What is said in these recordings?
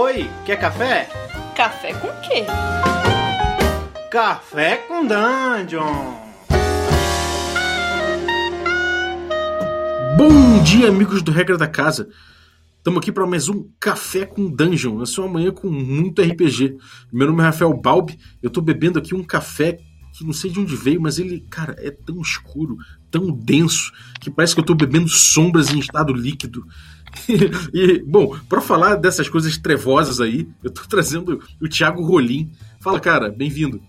Oi, quer café? Café com quê? Café com Dungeon! Bom dia, amigos do Regra da Casa! Estamos aqui para mais um Café com Dungeon. Essa é uma manhã com muito RPG. Meu nome é Rafael Balbi. Eu estou bebendo aqui um café que não sei de onde veio, mas ele, cara, é tão escuro, tão denso, que parece que eu estou bebendo sombras em estado líquido. e, bom, para falar dessas coisas trevosas aí, eu tô trazendo o Thiago Rolim. Fala, cara, bem-vindo.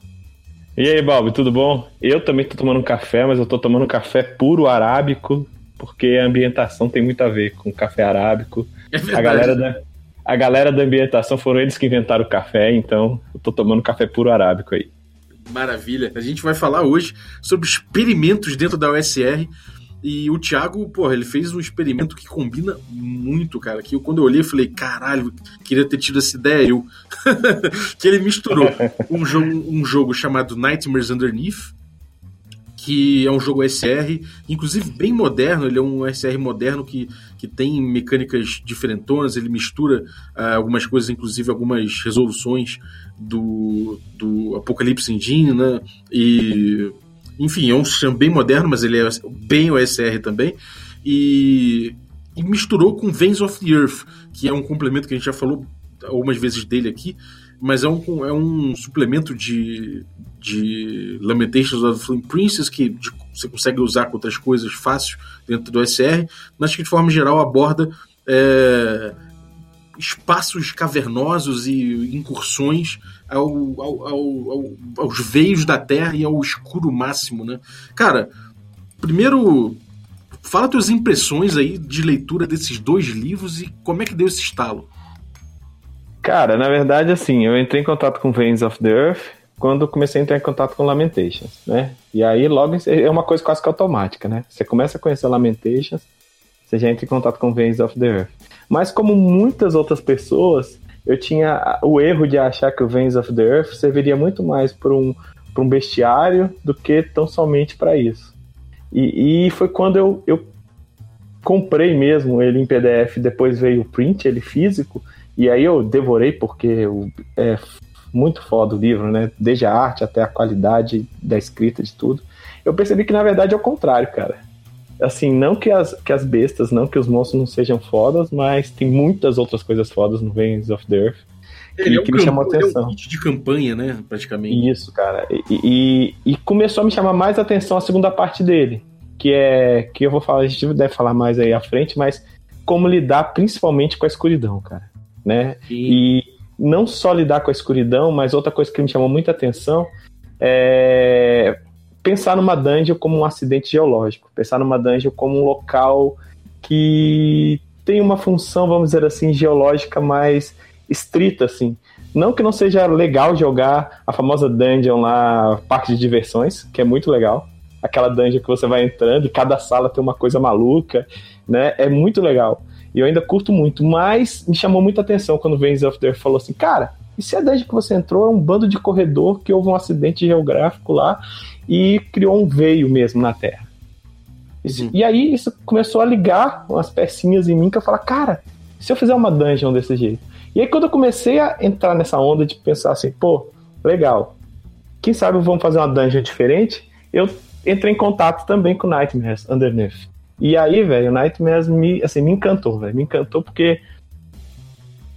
E aí, Balbi, tudo bom? Eu também tô tomando um café, mas eu tô tomando um café puro arábico, porque a ambientação tem muito a ver com café arábico. É a galera da a galera da ambientação foram eles que inventaram o café, então eu tô tomando café puro arábico aí. Maravilha. A gente vai falar hoje sobre experimentos dentro da USR. E o Thiago, porra, ele fez um experimento que combina muito, cara. Que eu, quando eu olhei, eu falei, caralho, queria ter tido essa ideia eu. que ele misturou um jogo, um jogo chamado Nightmares Underneath, que é um jogo SR, inclusive bem moderno, ele é um SR moderno que, que tem mecânicas diferentonas, ele mistura uh, algumas coisas, inclusive algumas resoluções do, do Apocalypse Engine, né? E enfim, é um sistema bem moderno, mas ele é bem OSR também. E, e misturou com Veins of the Earth, que é um complemento que a gente já falou algumas vezes dele aqui, mas é um, é um suplemento de, de Lamentations of the Flame Princess que de, você consegue usar com outras coisas fácil dentro do SR, mas que de forma geral aborda é, espaços cavernosos e incursões ao, ao, ao, aos veios da Terra e ao escuro máximo, né? Cara, primeiro, fala tuas impressões aí de leitura desses dois livros e como é que deu esse estalo. Cara, na verdade, assim, eu entrei em contato com Veins of the Earth quando comecei a entrar em contato com Lamentations, né? E aí logo é uma coisa quase que automática, né? Você começa a conhecer Lamentations, você já entra em contato com Veins of the Earth. Mas como muitas outras pessoas, eu tinha o erro de achar que o Veins of the Earth serviria muito mais para um, um bestiário do que tão somente para isso. E, e, foi quando eu, eu comprei mesmo ele em PDF, depois veio o print, ele físico, e aí eu devorei porque é muito foda o livro, né? Desde a arte até a qualidade da escrita de tudo. Eu percebi que na verdade é o contrário, cara assim, não que as, que as bestas, não que os monstros não sejam fodas, mas tem muitas outras coisas fodas no Veins of the Earth. Que, ele é um que me chamou atenção. É um de campanha, né? Praticamente. Isso, cara. E, e, e, começou a me chamar mais atenção a segunda parte dele. Que é. Que eu vou falar, a gente deve falar mais aí à frente, mas como lidar principalmente com a escuridão, cara. Né? E não só lidar com a escuridão, mas outra coisa que me chamou muita atenção é pensar numa dungeon como um acidente geológico, pensar numa dungeon como um local que tem uma função, vamos dizer assim, geológica mais estrita, assim. Não que não seja legal jogar a famosa dungeon lá, parque de diversões, que é muito legal. Aquela dungeon que você vai entrando e cada sala tem uma coisa maluca, né? É muito legal. E eu ainda curto muito, mas me chamou muita atenção quando o Veins of the falou assim, cara, e se a dungeon que você entrou é um bando de corredor que houve um acidente geográfico lá e criou um veio mesmo na Terra. Uhum. E aí isso começou a ligar umas pecinhas em mim que eu falava, cara, se eu fizer uma dungeon desse jeito? E aí quando eu comecei a entrar nessa onda de pensar assim, pô, legal, quem sabe vamos fazer uma dungeon diferente, eu entrei em contato também com Nightmares Underneath. E aí, velho, Nightmares me, assim, me encantou, velho, me encantou porque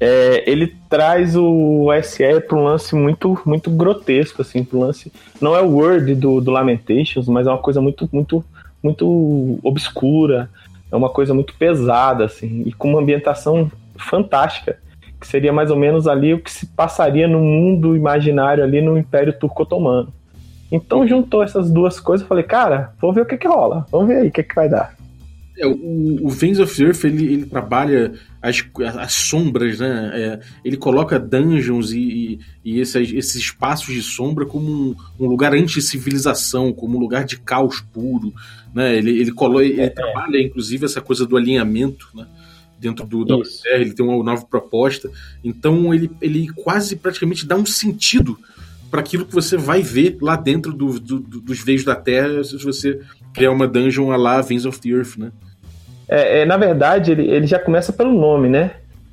é, ele traz o SR para um lance muito muito grotesco, assim, pro lance. Não é o Word do, do Lamentations, mas é uma coisa muito, muito, muito obscura, é uma coisa muito pesada, assim, e com uma ambientação fantástica, que seria mais ou menos ali o que se passaria no mundo imaginário ali no Império Turco-Otomano. Então juntou essas duas coisas, falei, cara, vamos ver o que que rola, vamos ver aí o que que vai dar. É, o, o Veins of Earth ele, ele trabalha as, as sombras, né? É, ele coloca dungeons e, e, e esses, esses, espaços de sombra como um, um lugar anti-civilização, como um lugar de caos puro. Né? Ele, ele, colo, ele é. trabalha, inclusive, essa coisa do alinhamento, né? Dentro do, da UCR, ele tem uma nova proposta. Então ele, ele quase praticamente dá um sentido para aquilo que você vai ver lá dentro do, do, dos veios da Terra se você criar uma dungeon a lá Veins of the Earth, né? É, é, na verdade, ele, ele já começa pelo nome, né?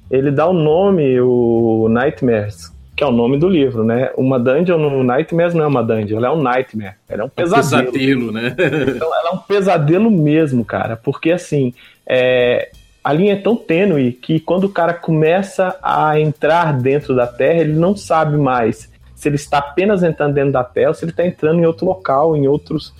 ele dá o nome, o Nightmares, que é o nome do livro, né? Uma dungeon no Nightmares não é uma dungeon, ela é um nightmare, ela é um pesadelo. É um pesadelo, né? então ela é um pesadelo mesmo, cara, porque assim, é, a linha é tão tênue que quando o cara começa a entrar dentro da Terra, ele não sabe mais se ele está apenas entrando dentro da ou se ele está entrando em outro local, em outros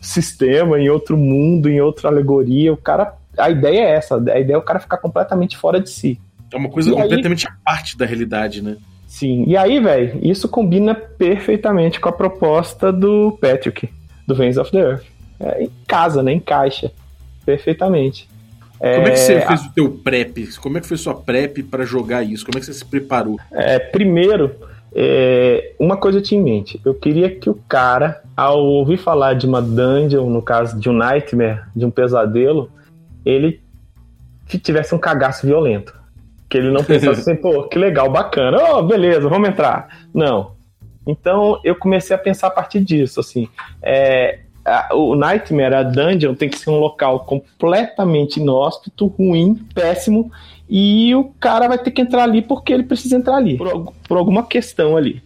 sistema, em outro mundo, em outra alegoria. O cara, a ideia é essa, a ideia é o cara ficar completamente fora de si. É uma coisa e completamente aí, à parte da realidade, né? Sim. E aí, velho, isso combina perfeitamente com a proposta do Patrick, do Veins of the Earth. É, em casa, né? Encaixa perfeitamente. Como é que você é, fez o teu prep? Como é que foi sua prep para jogar isso? Como é que você se preparou? É, primeiro, é, uma coisa eu tinha em mente. Eu queria que o cara, ao ouvir falar de uma dungeon, no caso de um nightmare, de um pesadelo, ele tivesse um cagaço violento. Que ele não pensasse assim, pô, que legal, bacana, oh, beleza, vamos entrar. Não. Então eu comecei a pensar a partir disso, assim. É, a, o Nightmare, a dungeon, tem que ser um local completamente inóspito, ruim, péssimo, e o cara vai ter que entrar ali porque ele precisa entrar ali, por, por alguma questão ali.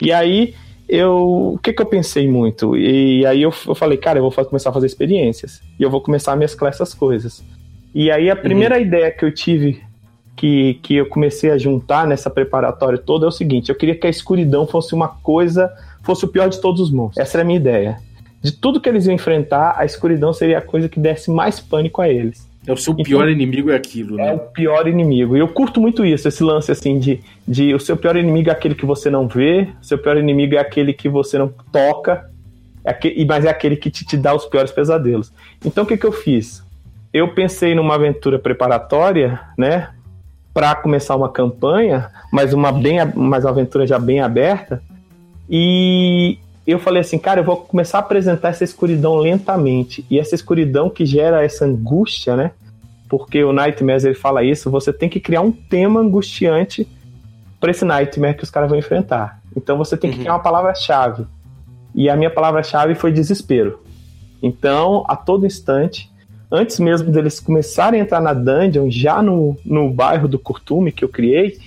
E aí eu. O que, que eu pensei muito? E aí eu, eu falei, cara, eu vou começar a fazer experiências. E eu vou começar a mesclar essas coisas. E aí a primeira uhum. ideia que eu tive que, que eu comecei a juntar nessa preparatória toda é o seguinte: eu queria que a escuridão fosse uma coisa, fosse o pior de todos os monstros. Essa era a minha ideia de tudo que eles iam enfrentar, a escuridão seria a coisa que desse mais pânico a eles. É o seu pior inimigo é aquilo, né? É o pior inimigo. E eu curto muito isso, esse lance assim de, de o seu pior inimigo é aquele que você não vê, o seu pior inimigo é aquele que você não toca, é aquele, mas é aquele que te, te dá os piores pesadelos. Então o que, que eu fiz? Eu pensei numa aventura preparatória, né? Para começar uma campanha, mas uma, bem, mas uma aventura já bem aberta. E eu falei assim, cara, eu vou começar a apresentar essa escuridão lentamente. E essa escuridão que gera essa angústia, né? Porque o Nightmares ele fala isso, você tem que criar um tema angustiante para esse Nightmare que os caras vão enfrentar. Então você tem que uhum. criar uma palavra-chave. E a minha palavra-chave foi desespero. Então, a todo instante, antes mesmo deles começarem a entrar na dungeon, já no, no bairro do Curtume que eu criei,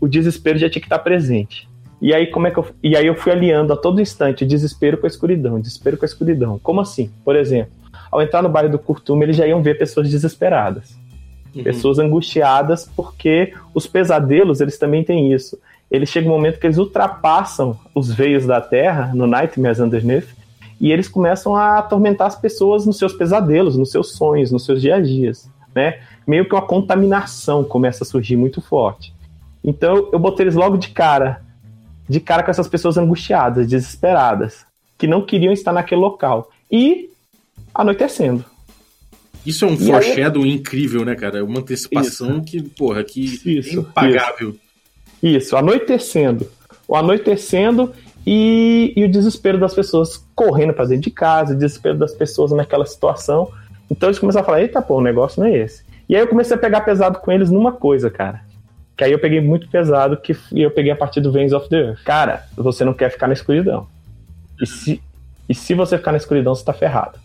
o desespero já tinha que estar presente. E aí, como é que eu, e aí eu fui aliando a todo instante o desespero com a escuridão, desespero com a escuridão. Como assim? Por exemplo, ao entrar no bairro do Curtume, eles já iam ver pessoas desesperadas. Uhum. Pessoas angustiadas, porque os pesadelos, eles também têm isso. Eles chegam um momento que eles ultrapassam os veios da Terra, no Nightmares Underneath, e eles começam a atormentar as pessoas nos seus pesadelos, nos seus sonhos, nos seus dias a dias, né? Meio que uma contaminação começa a surgir muito forte. Então eu botei eles logo de cara de cara com essas pessoas angustiadas, desesperadas, que não queriam estar naquele local. E anoitecendo. Isso é um foreshadow aí... incrível, né, cara? É uma antecipação isso. que, porra, que isso, é impagável. Isso. isso, anoitecendo. O anoitecendo e, e o desespero das pessoas correndo para dentro de casa, o desespero das pessoas naquela situação. Então eles começaram a falar: eita, pô, o negócio não é esse. E aí eu comecei a pegar pesado com eles numa coisa, cara. Que aí eu peguei muito pesado, que eu peguei a partir do Veins of the Earth. Cara, você não quer ficar na escuridão. E se, e se você ficar na escuridão, você tá ferrado.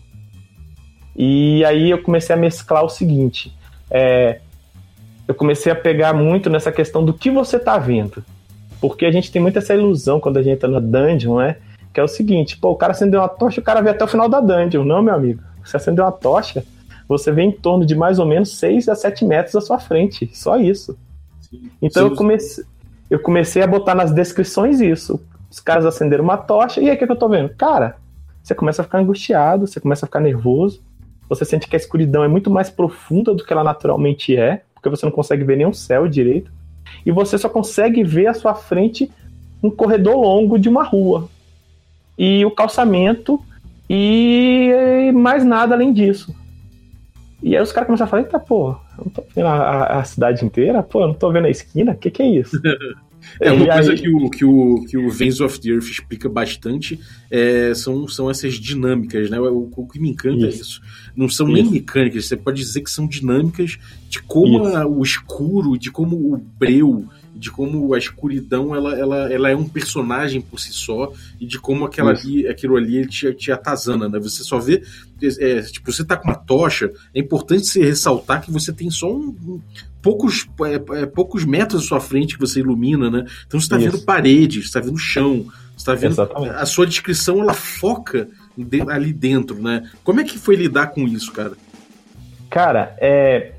E aí eu comecei a mesclar o seguinte. É, eu comecei a pegar muito nessa questão do que você tá vendo. Porque a gente tem muito essa ilusão quando a gente entra na dungeon, né? Que é o seguinte, pô, o cara acendeu uma tocha, o cara vê até o final da dungeon. Não, meu amigo. Você acendeu uma tocha, você vê em torno de mais ou menos 6 a 7 metros à sua frente. Só isso. Então eu comecei, eu comecei a botar nas descrições isso. Os caras acenderam uma tocha, e aí o que, que eu tô vendo? Cara, você começa a ficar angustiado, você começa a ficar nervoso, você sente que a escuridão é muito mais profunda do que ela naturalmente é, porque você não consegue ver nenhum céu direito, e você só consegue ver à sua frente um corredor longo de uma rua. E o calçamento, e mais nada além disso. E aí os caras começaram a falar, eita, pô, não tô vendo a, a, cidade inteira, pô, eu não tô vendo a esquina, o que que é isso? É, uma e coisa aí... que, o, que, o, que o Veins of the Earth explica bastante é, são, são essas dinâmicas, né? O, o que me encanta isso. é isso. Não são isso. nem mecânicas, você pode dizer que são dinâmicas de como a, o escuro, de como o breu de como a escuridão ela, ela, ela é um personagem por si só e de como aquela ali, aquilo ali te, te atazana, né? Você só vê, é, tipo, você tá com uma tocha, é importante você ressaltar que você tem só um, um poucos, é, é, poucos metros à sua frente que você ilumina, né? Então você está vendo paredes, está vendo chão, está vendo Exatamente. a sua descrição ela foca ali dentro, né? Como é que foi lidar com isso, cara? Cara, é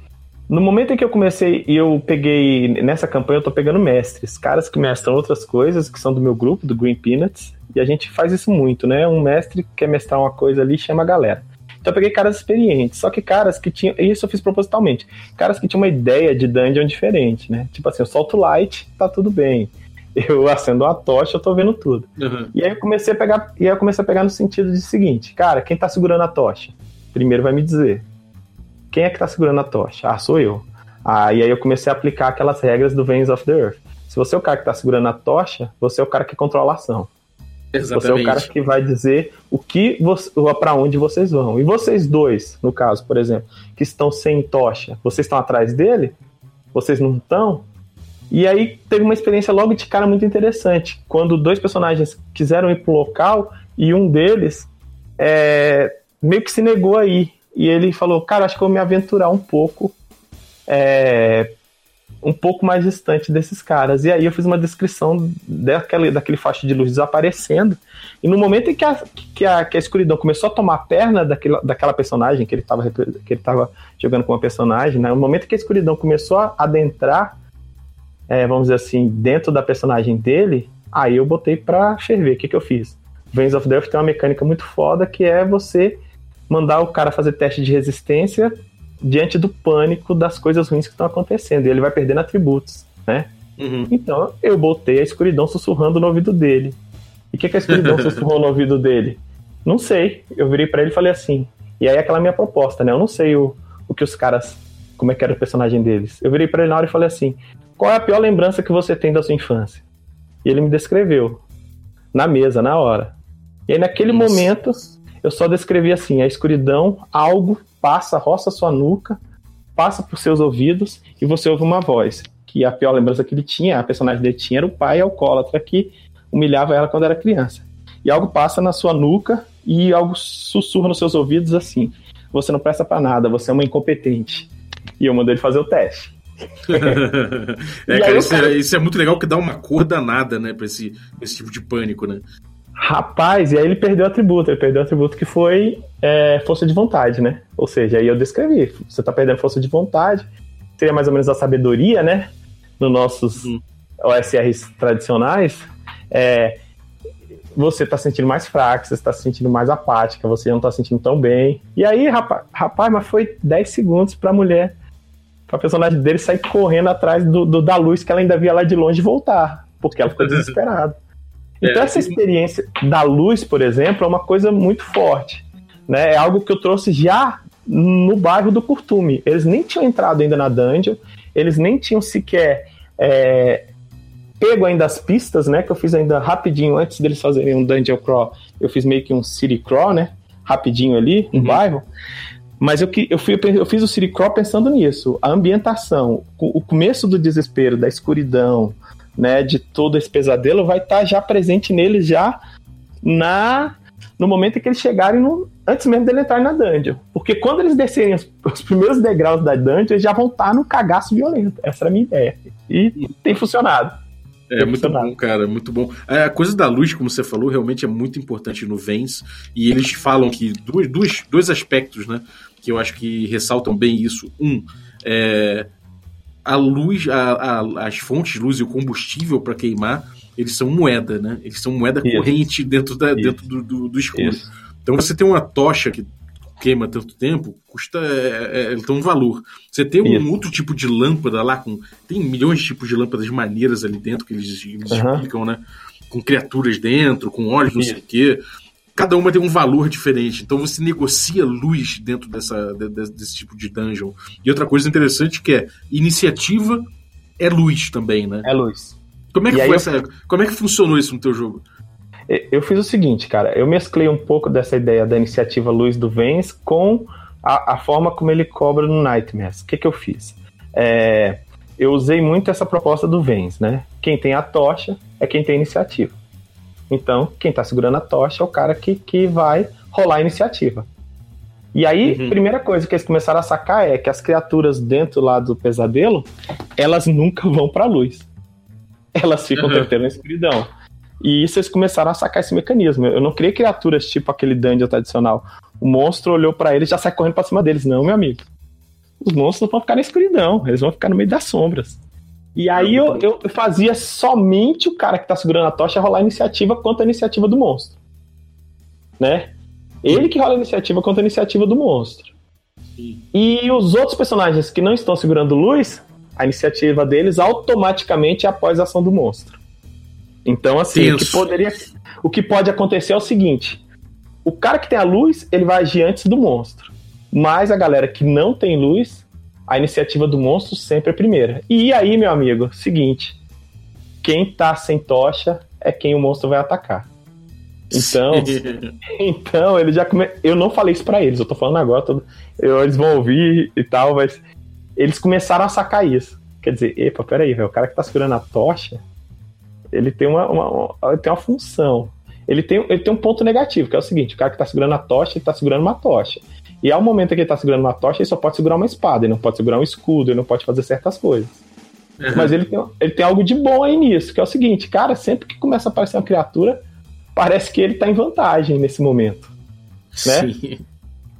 no momento em que eu comecei e eu peguei nessa campanha, eu tô pegando mestres, caras que mestram outras coisas, que são do meu grupo, do Green Peanuts, e a gente faz isso muito, né? Um mestre quer mestrar uma coisa ali, chama a galera. Então eu peguei caras experientes, só que caras que tinham. Isso eu fiz propositalmente. Caras que tinham uma ideia de dungeon diferente, né? Tipo assim, eu solto light, tá tudo bem. Eu acendo uma tocha, eu tô vendo tudo. Uhum. E aí eu comecei a pegar. E aí eu comecei a pegar no sentido de seguinte, cara, quem tá segurando a tocha? Primeiro vai me dizer. Quem é que tá segurando a tocha? Ah, sou eu. Ah, e aí eu comecei a aplicar aquelas regras do Veins of the Earth. Se você é o cara que tá segurando a tocha, você é o cara que controla a ação. Exatamente. Você é o cara que vai dizer o que para onde vocês vão. E vocês dois, no caso, por exemplo, que estão sem tocha, vocês estão atrás dele? Vocês não estão? E aí teve uma experiência logo de cara muito interessante. Quando dois personagens quiseram ir pro local e um deles é, meio que se negou aí. E ele falou, cara, acho que eu vou me aventurar um pouco, é, um pouco mais distante desses caras. E aí eu fiz uma descrição daquele, daquele faixa de luz desaparecendo. E no momento em que a, que a, que a escuridão começou a tomar a perna daquele, daquela personagem que ele estava que ele tava jogando com uma personagem, né? no momento que a escuridão começou a adentrar, é, vamos dizer assim, dentro da personagem dele, aí eu botei pra ferver. O que, que eu fiz? Veins of Death tem uma mecânica muito foda que é você mandar o cara fazer teste de resistência diante do pânico das coisas ruins que estão acontecendo. E ele vai perdendo atributos, né? Uhum. Então eu botei a escuridão sussurrando no ouvido dele. E o que, que a escuridão sussurrou no ouvido dele? Não sei. Eu virei para ele e falei assim. E aí aquela minha proposta, né? Eu não sei o, o que os caras. Como é que era o personagem deles. Eu virei para ele na hora e falei assim: qual é a pior lembrança que você tem da sua infância? E ele me descreveu. Na mesa, na hora. E aí naquele Nossa. momento eu só descrevi assim: a escuridão, algo passa, roça sua nuca, passa por seus ouvidos e você ouve uma voz. Que a pior lembrança que ele tinha, a personagem dele tinha, era o pai alcoólatra que humilhava ela quando era criança. E algo passa na sua nuca e algo sussurra nos seus ouvidos assim: você não presta para nada, você é uma incompetente. E eu mandei ele fazer o teste. é, cara, isso, cara... É, isso, é, muito legal que dá uma cor danada, né, pra esse, esse tipo de pânico, né? Rapaz, e aí ele perdeu o atributo. Ele perdeu o atributo que foi é, força de vontade, né? Ou seja, aí eu descrevi. Você tá perdendo força de vontade. Seria mais ou menos a sabedoria, né? Nos nossos uhum. OSRs tradicionais. É, você tá sentindo mais fraco, você tá se sentindo mais apática, você não tá sentindo tão bem. E aí, rapaz, rapaz mas foi 10 segundos pra mulher, pra personagem dele sair correndo atrás do, do da luz que ela ainda via lá de longe voltar. Porque ela ficou desesperada. Então, é. essa experiência da luz, por exemplo, é uma coisa muito forte. Né? É algo que eu trouxe já no bairro do Curtume. Eles nem tinham entrado ainda na dungeon, eles nem tinham sequer é, pego ainda as pistas, né? Que eu fiz ainda rapidinho antes deles fazerem um dungeon crawl. Eu fiz meio que um city crawl, né? Rapidinho ali, no uhum. bairro. Mas eu, eu, fui, eu fiz o city crawl pensando nisso. A ambientação, o começo do desespero, da escuridão, né, de todo esse pesadelo vai estar tá já presente neles já na no momento em que eles chegarem no, antes mesmo dele entrar na dungeon. Porque quando eles descerem os, os primeiros degraus da dungeon, eles já vão estar tá no cagaço violento. Essa era a minha ideia. E tem funcionado. É tem muito funcionado. bom, cara, muito bom. É, a coisa da luz, como você falou, realmente é muito importante no Vens. E eles falam que dois, dois, dois aspectos, né? Que eu acho que ressaltam bem isso. Um, é, a luz, a, a, as fontes de luz e o combustível para queimar, eles são moeda, né? Eles são moeda Isso. corrente dentro, da, dentro do, do, do escuro. Isso. Então você tem uma tocha que queima tanto tempo, custa é, é, tem um valor. Você tem um Isso. outro tipo de lâmpada lá com tem milhões de tipos de lâmpadas maneiras ali dentro que eles, eles uhum. explicam, né? Com criaturas dentro, com olhos, não sei o quê cada uma tem um valor diferente. Então você negocia luz dentro dessa, desse tipo de dungeon. E outra coisa interessante que é iniciativa é luz também, né? É luz. Como é que, essa, eu... como é que funcionou isso no teu jogo? Eu fiz o seguinte, cara. Eu mesclei um pouco dessa ideia da iniciativa luz do Vence com a, a forma como ele cobra no Nightmares. O que, que eu fiz? É, eu usei muito essa proposta do Vens, né? Quem tem a tocha é quem tem iniciativa. Então, quem tá segurando a tocha é o cara que, que vai rolar a iniciativa. E aí, uhum. primeira coisa que eles começaram a sacar é que as criaturas dentro lá do pesadelo, elas nunca vão pra luz. Elas ficam uhum. na escuridão. E isso eles começaram a sacar esse mecanismo. Eu não criei criaturas tipo aquele dungeon tradicional. O monstro olhou para eles e já sai correndo pra cima deles. Não, meu amigo. Os monstros vão ficar na escuridão, eles vão ficar no meio das sombras. E aí eu, eu fazia somente o cara que tá segurando a tocha rolar a iniciativa contra a iniciativa do monstro. Né? Ele que rola a iniciativa contra a iniciativa do monstro. Sim. E os outros personagens que não estão segurando luz, a iniciativa deles automaticamente é após a ação do monstro. Então, assim, o que, poderia, o que pode acontecer é o seguinte: o cara que tem a luz, ele vai agir antes do monstro. Mas a galera que não tem luz, a iniciativa do monstro sempre é primeira. E aí, meu amigo, seguinte: quem tá sem tocha é quem o monstro vai atacar. Então, então ele já come... eu não falei isso para eles, eu tô falando agora, tô... eu, eles vão ouvir e tal, mas eles começaram a sacar isso. Quer dizer, epa, peraí, velho, o cara que tá segurando a tocha, ele tem uma, uma, uma, tem uma função. Ele tem, ele tem um ponto negativo, que é o seguinte: o cara que tá segurando a tocha, ele tá segurando uma tocha. E ao momento que ele tá segurando uma tocha, ele só pode segurar uma espada, ele não pode segurar um escudo, ele não pode fazer certas coisas. Uhum. Mas ele tem, ele tem algo de bom aí nisso, que é o seguinte, cara, sempre que começa a aparecer uma criatura, parece que ele tá em vantagem nesse momento. Né? Sim.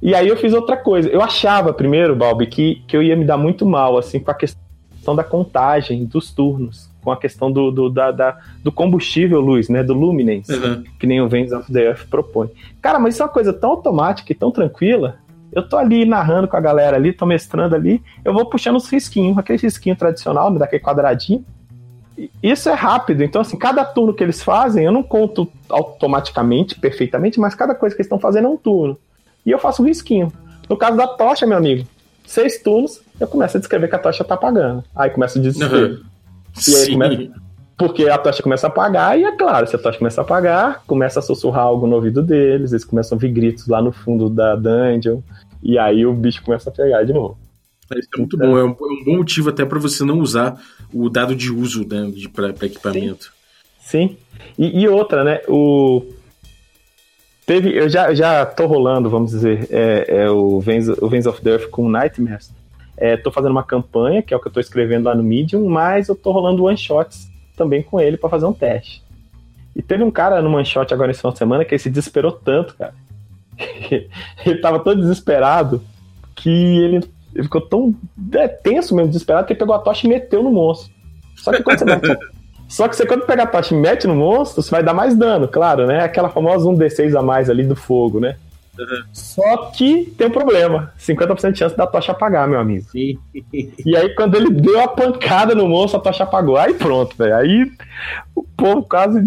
E aí eu fiz outra coisa. Eu achava primeiro, Balbi, que, que eu ia me dar muito mal, assim, com a questão da contagem dos turnos. Com a questão do, do, da, da do combustível luz, né? Do luminance, uhum. que nem o Vens of the Earth propõe. Cara, mas isso é uma coisa tão automática e tão tranquila. Eu tô ali narrando com a galera ali, tô mestrando ali, eu vou puxando os risquinhos, aquele risquinho tradicional, né, daquele quadradinho, isso é rápido. Então, assim, cada turno que eles fazem, eu não conto automaticamente, perfeitamente, mas cada coisa que eles estão fazendo é um turno. E eu faço um risquinho. No caso da tocha, meu amigo, seis turnos, eu começo a descrever que a tocha tá apagando. Aí começa a desespero. Uhum. E aí começa. Porque a tocha começa a apagar, e é claro, se a tocha começa a apagar, começa a sussurrar algo no ouvido deles, eles começam a ouvir gritos lá no fundo da dungeon, e aí o bicho começa a pegar de novo. Isso é muito bom, é um, é um bom motivo até para você não usar o dado de uso né, para equipamento. Sim, Sim. E, e, outra, né? O... Teve, eu já, já tô rolando, vamos dizer, é, é o, Vens, o Vens of Death com Nightmares. É, tô fazendo uma campanha, que é o que eu tô escrevendo lá no Medium, mas eu tô rolando one-shots também com ele para fazer um teste. E teve um cara no shot agora nesse final de semana que ele se desesperou tanto, cara. ele tava tão desesperado que ele ele ficou tão é, tenso mesmo, desesperado, que ele pegou a tocha e meteu no monstro. Só que quando você mete, Só que você quando pegar a tocha e mete no monstro, você vai dar mais dano, claro, né? Aquela famosa 1d6 a mais ali do fogo, né? Uhum. Só que tem um problema: 50% de chance da tocha apagar, meu amigo. Sim. E aí, quando ele deu a pancada no monstro, a tocha apagou. Aí pronto, velho. Aí o povo quase,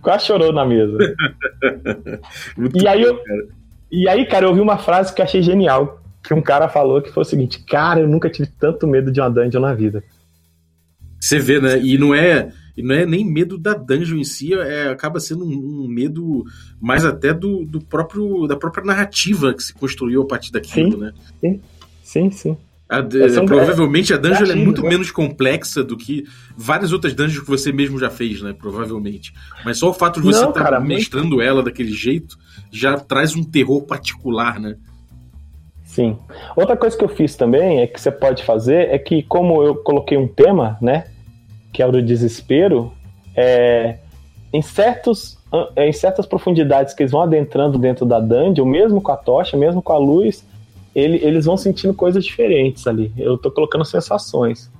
quase chorou na mesa. e aí, eu, e aí, cara, eu ouvi uma frase que eu achei genial que um cara falou que foi o seguinte: Cara, eu nunca tive tanto medo de uma dungeon na vida. Você vê, né? E não é. E não é nem medo da dungeon em si, é, acaba sendo um, um medo mais até do, do próprio da própria narrativa que se construiu a partir daquilo, sim, né? Sim, sim, sim. A, é, provavelmente a dungeon é muito né? menos complexa do que várias outras dungeons que você mesmo já fez, né? Provavelmente. Mas só o fato de você estar tá mestrando ela daquele jeito já traz um terror particular, né? Sim. Outra coisa que eu fiz também é que você pode fazer é que, como eu coloquei um tema, né, que é o desespero, é, em, certos, em certas profundidades que eles vão adentrando dentro da dungeon, mesmo com a tocha, mesmo com a luz, ele, eles vão sentindo coisas diferentes ali. Eu tô colocando sensações.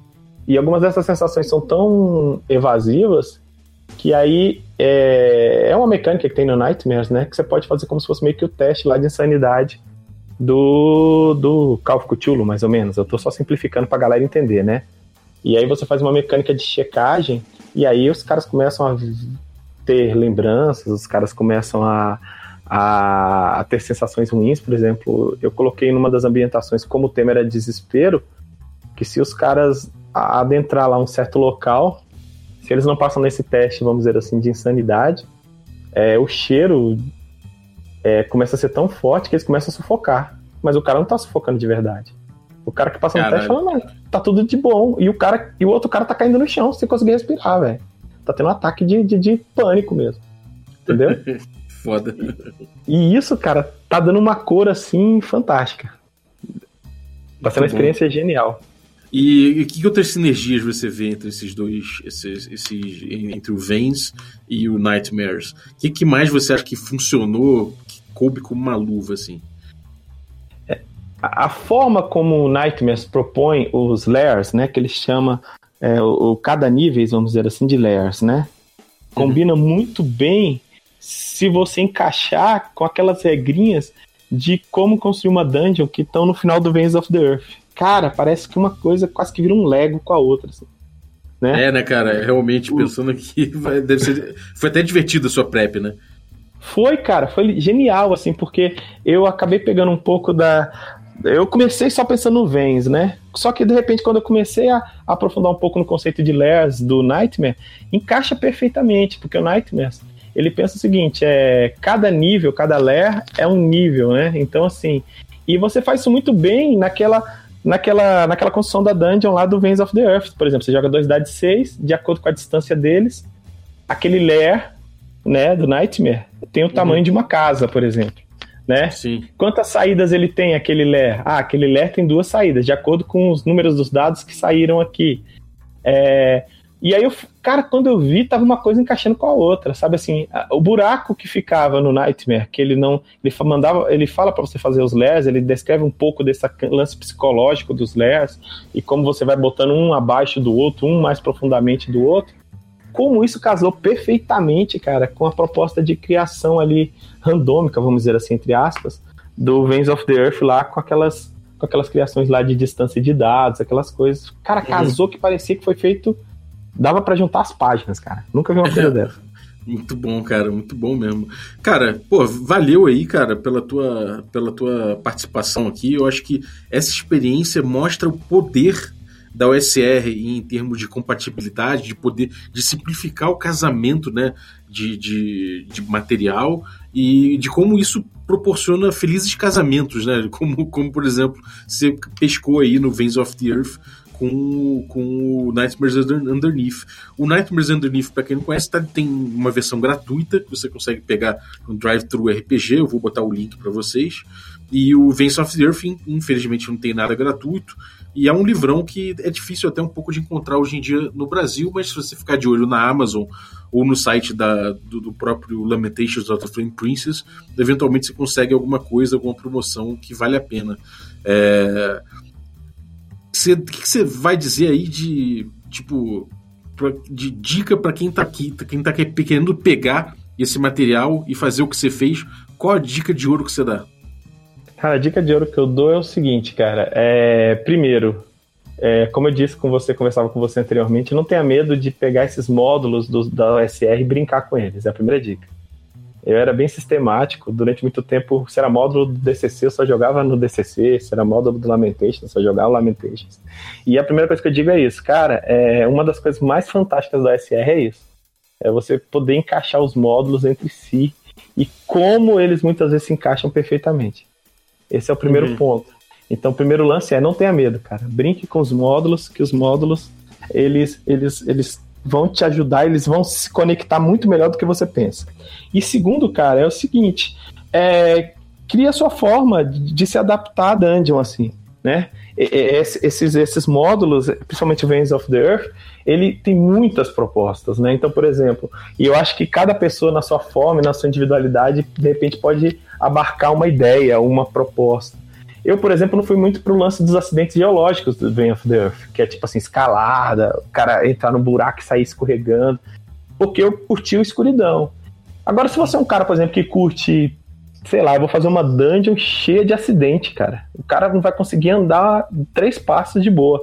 E algumas dessas sensações são tão evasivas que aí é, é uma mecânica que tem no Nightmares, né? Que você pode fazer como se fosse meio que o teste lá de insanidade do, do Call of Cthulhu, mais ou menos. Eu tô só simplificando pra galera entender, né? E aí você faz uma mecânica de checagem, e aí os caras começam a ter lembranças, os caras começam a, a, a ter sensações ruins. Por exemplo, eu coloquei numa das ambientações, como o tema era desespero, que se os caras adentrar lá um certo local, se eles não passam nesse teste, vamos dizer assim, de insanidade, é, o cheiro é, começa a ser tão forte que eles começam a sufocar. Mas o cara não tá sufocando de verdade. O cara que passa no teste fala, não, tá tudo de bom. E o cara e o outro cara tá caindo no chão sem conseguir respirar, velho. Tá tendo um ataque de, de, de pânico mesmo. Entendeu? Foda. E isso, cara, tá dando uma cor assim fantástica. Tá sendo uma experiência genial. E que outras sinergias você vê entre esses dois, esses, esses entre o Vans e o Nightmares? O que, que mais você acha que funcionou, que coube como uma luva, assim? A forma como o Nightmares propõe os layers, né, que ele chama é, o, o, cada níveis, vamos dizer assim, de layers, né, combina uhum. muito bem se você encaixar com aquelas regrinhas de como construir uma dungeon que estão no final do Vans of the Earth cara, parece que uma coisa quase que vira um Lego com a outra. Assim, né? É, né, cara? Realmente, pensando aqui, vai, deve ser. Foi até divertido a sua prep, né? Foi, cara, foi genial, assim, porque eu acabei pegando um pouco da. Eu comecei só pensando no Vens, né? Só que de repente, quando eu comecei a aprofundar um pouco no conceito de layers do Nightmare, encaixa perfeitamente, porque o Nightmare ele pensa o seguinte: é cada nível, cada layer é um nível, né? Então, assim, e você faz isso muito bem naquela naquela, naquela construção da dungeon lá do Veins of the Earth. Por exemplo, você joga dois dados 6, de acordo com a distância deles, aquele lair né, do Nightmare tem o tamanho uhum. de uma casa, por exemplo. Né? Sim. Quantas saídas ele tem, aquele lair? Ah, aquele lair tem duas saídas, de acordo com os números dos dados que saíram aqui. É, e aí, eu, cara, quando eu vi, tava uma coisa encaixando com a outra, sabe assim? O buraco que ficava no Nightmare, que ele não. Ele mandava. Ele fala para você fazer os layers, ele descreve um pouco desse lance psicológico dos layers e como você vai botando um abaixo do outro, um mais profundamente do outro. Como isso casou perfeitamente, cara, com a proposta de criação ali randômica, vamos dizer assim, entre aspas, do Veins of the Earth lá com aquelas, com aquelas criações lá de distância de dados, aquelas coisas. Cara, uhum. casou uhum. que parecia que foi feito dava para juntar as páginas, cara. Nunca vi uma coisa dessa. Muito bom, cara, muito bom mesmo. Cara, pô, valeu aí, cara, pela tua, pela tua participação aqui. Eu acho que essa experiência mostra o poder da OSR em termos de compatibilidade, de poder de simplificar o casamento, né, de, de, de material e de como isso proporciona felizes casamentos, né? Como, como por exemplo, você pescou aí no Veins of the Earth com, com o Nightmares Underneath. O Nightmares Underneath, para quem não conhece, tá, tem uma versão gratuita que você consegue pegar no Drive-Thru RPG. Eu vou botar o link para vocês. E o Vance of the Earth, infelizmente, não tem nada gratuito. E é um livrão que é difícil até um pouco de encontrar hoje em dia no Brasil, mas se você ficar de olho na Amazon ou no site da, do, do próprio Lamentations of the Flame Princess, eventualmente você consegue alguma coisa, alguma promoção que vale a pena. É, o que você vai dizer aí de tipo pra, de dica para quem tá aqui, quem tá querendo pegar esse material e fazer o que você fez? Qual a dica de ouro que você dá? Cara, a dica de ouro que eu dou é o seguinte, cara. É, primeiro, é, como eu disse com você, conversava com você anteriormente, não tenha medo de pegar esses módulos do, da OSR e brincar com eles. É a primeira dica eu era bem sistemático. Durante muito tempo, se era módulo do DCC, eu só jogava no DCC. Se era módulo do Lamentations, eu só jogava Lamentations. E a primeira coisa que eu digo é isso. Cara, é, uma das coisas mais fantásticas da SR é isso. É você poder encaixar os módulos entre si e como eles muitas vezes se encaixam perfeitamente. Esse é o primeiro uhum. ponto. Então, o primeiro lance é não tenha medo, cara. Brinque com os módulos, que os módulos eles, eles, eles vão te ajudar, eles vão se conectar muito melhor do que você pensa. E segundo, cara, é o seguinte: é, cria a sua forma de, de se adaptar a dungeon, assim, né? esses, esses módulos, principalmente Veins of the Earth, ele tem muitas propostas, né? Então, por exemplo, e eu acho que cada pessoa na sua forma, na sua individualidade, de repente pode abarcar uma ideia, uma proposta. Eu, por exemplo, não fui muito pro lance dos acidentes geológicos do Vein of the Earth, que é tipo assim, escalada, o cara entrar no buraco e sair escorregando, porque eu curti o escuridão. Agora, se você é um cara, por exemplo, que curte, sei lá, eu vou fazer uma dungeon cheia de acidente, cara. O cara não vai conseguir andar três passos de boa.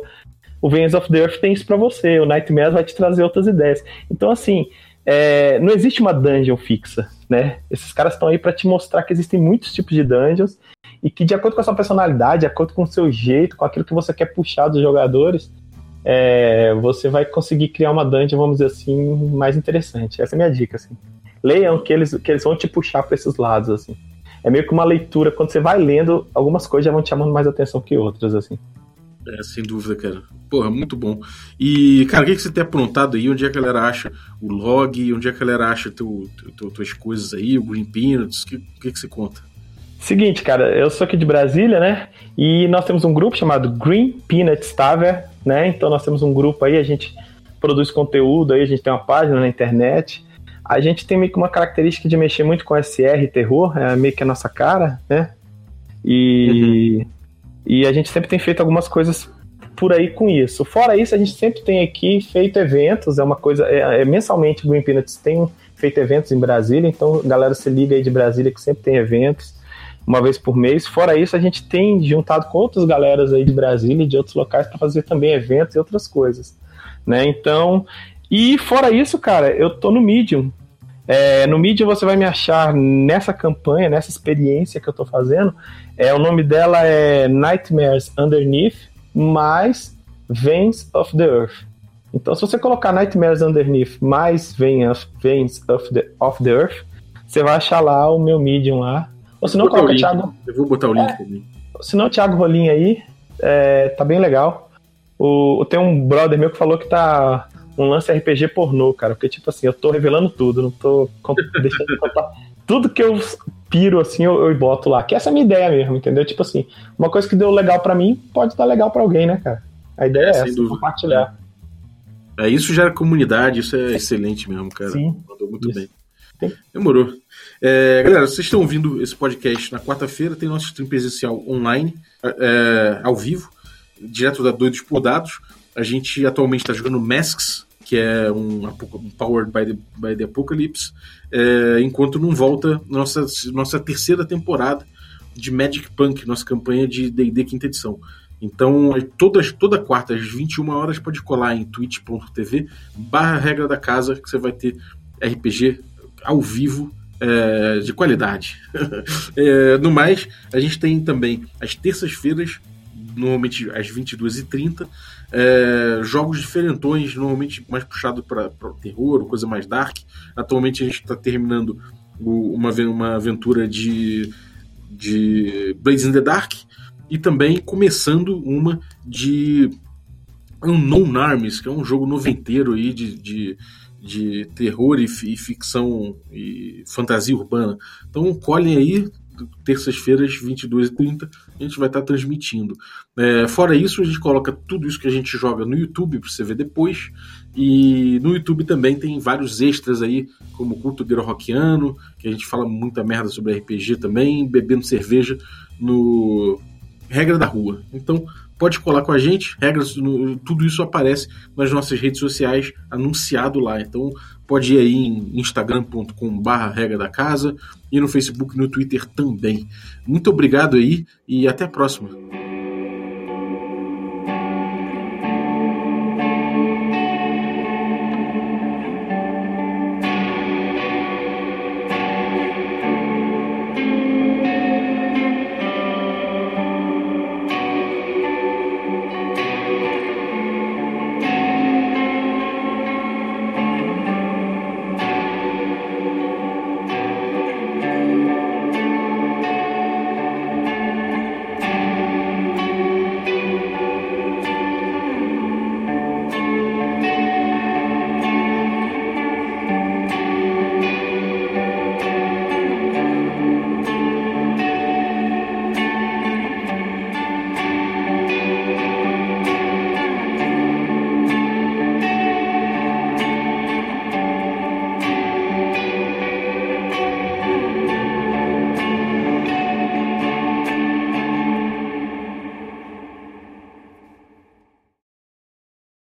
O Veins of the Earth tem isso para você, o Nightmares vai te trazer outras ideias. Então, assim, é, não existe uma dungeon fixa, né? Esses caras estão aí para te mostrar que existem muitos tipos de dungeons e que de acordo com a sua personalidade, de acordo com o seu jeito, com aquilo que você quer puxar dos jogadores, é, você vai conseguir criar uma dungeon, vamos dizer assim, mais interessante. Essa é a minha dica, assim. Leiam que eles, que eles vão te puxar para esses lados, assim. É meio que uma leitura, quando você vai lendo, algumas coisas já vão te chamando mais atenção que outras, assim. É, sem dúvida, cara. Porra, muito bom. E, cara, o que, que você tem aprontado aí? Onde é que a galera acha o log? Onde é que a galera acha teu, teu, tuas coisas aí, o Green Peanuts? O que, que, que você conta? Seguinte, cara, eu sou aqui de Brasília, né? E nós temos um grupo chamado Green Peanuts Taver, né? Então nós temos um grupo aí, a gente produz conteúdo aí, a gente tem uma página na internet. A gente tem meio que uma característica de mexer muito com SR e terror, é meio que a nossa cara, né? E, uhum. e a gente sempre tem feito algumas coisas por aí com isso. Fora isso, a gente sempre tem aqui feito eventos, é uma coisa, é, é mensalmente o Green Peanuts tem feito eventos em Brasília, então galera se liga aí de Brasília que sempre tem eventos uma vez por mês. Fora isso, a gente tem juntado com outras galeras aí de Brasília e de outros locais para fazer também eventos e outras coisas, né? Então, e fora isso, cara, eu tô no Medium. É, no Medium você vai me achar nessa campanha, nessa experiência que eu tô fazendo. É, o nome dela é Nightmares Underneath, mais Veins of the Earth. Então, se você colocar Nightmares Underneath mais Veins of the, of the Earth, você vai achar lá o meu Medium lá, ou se não, coloca o Thiago. Eu vou botar o link é, Se não, Thiago Rolim aí, é, tá bem legal. O, tem um brother meu que falou que tá um lance RPG pornô, cara. Porque, tipo assim, eu tô revelando tudo, não tô deixando de contar. Tudo que eu piro, assim, eu, eu boto lá. Que essa é a minha ideia mesmo, entendeu? Tipo assim, uma coisa que deu legal para mim pode dar legal para alguém, né, cara? A ideia é, é essa, compartilhar. É, isso é comunidade, isso é excelente mesmo, cara. Sim. Mandou muito isso. bem. Demorou. É, galera, vocês estão ouvindo esse podcast na quarta-feira, tem nosso stream presencial online, é, ao vivo, direto da Doidos por Dados. A gente atualmente está jogando Masks, que é um, um Powered by the, by the Apocalypse, é, enquanto não volta nossa, nossa terceira temporada de Magic Punk, nossa campanha de D&D quinta edição. Então, todas, toda quarta, às 21 horas, pode colar em twitch.tv barra regra da casa, que você vai ter RPG ao vivo é, de qualidade. é, no mais, a gente tem também as terças-feiras, normalmente às 22h30, é, jogos diferentões, normalmente mais puxado para terror, coisa mais dark. Atualmente a gente está terminando o, uma, uma aventura de, de Blades in the Dark e também começando uma de Unknown Arms, que é um jogo noventeiro aí de, de de terror e, e ficção e fantasia urbana. Então colhem aí, terças-feiras, 22h30, a gente vai estar transmitindo. É, fora isso, a gente coloca tudo isso que a gente joga no YouTube para você ver depois. E no YouTube também tem vários extras aí, como Culto Guerreiro Rockiano, que a gente fala muita merda sobre RPG também, bebendo cerveja no Regra da Rua. Então, pode colar com a gente, regras, tudo isso aparece nas nossas redes sociais, anunciado lá. Então pode ir aí em instagram.com barra regra da casa e no Facebook e no Twitter também. Muito obrigado aí e até a próxima.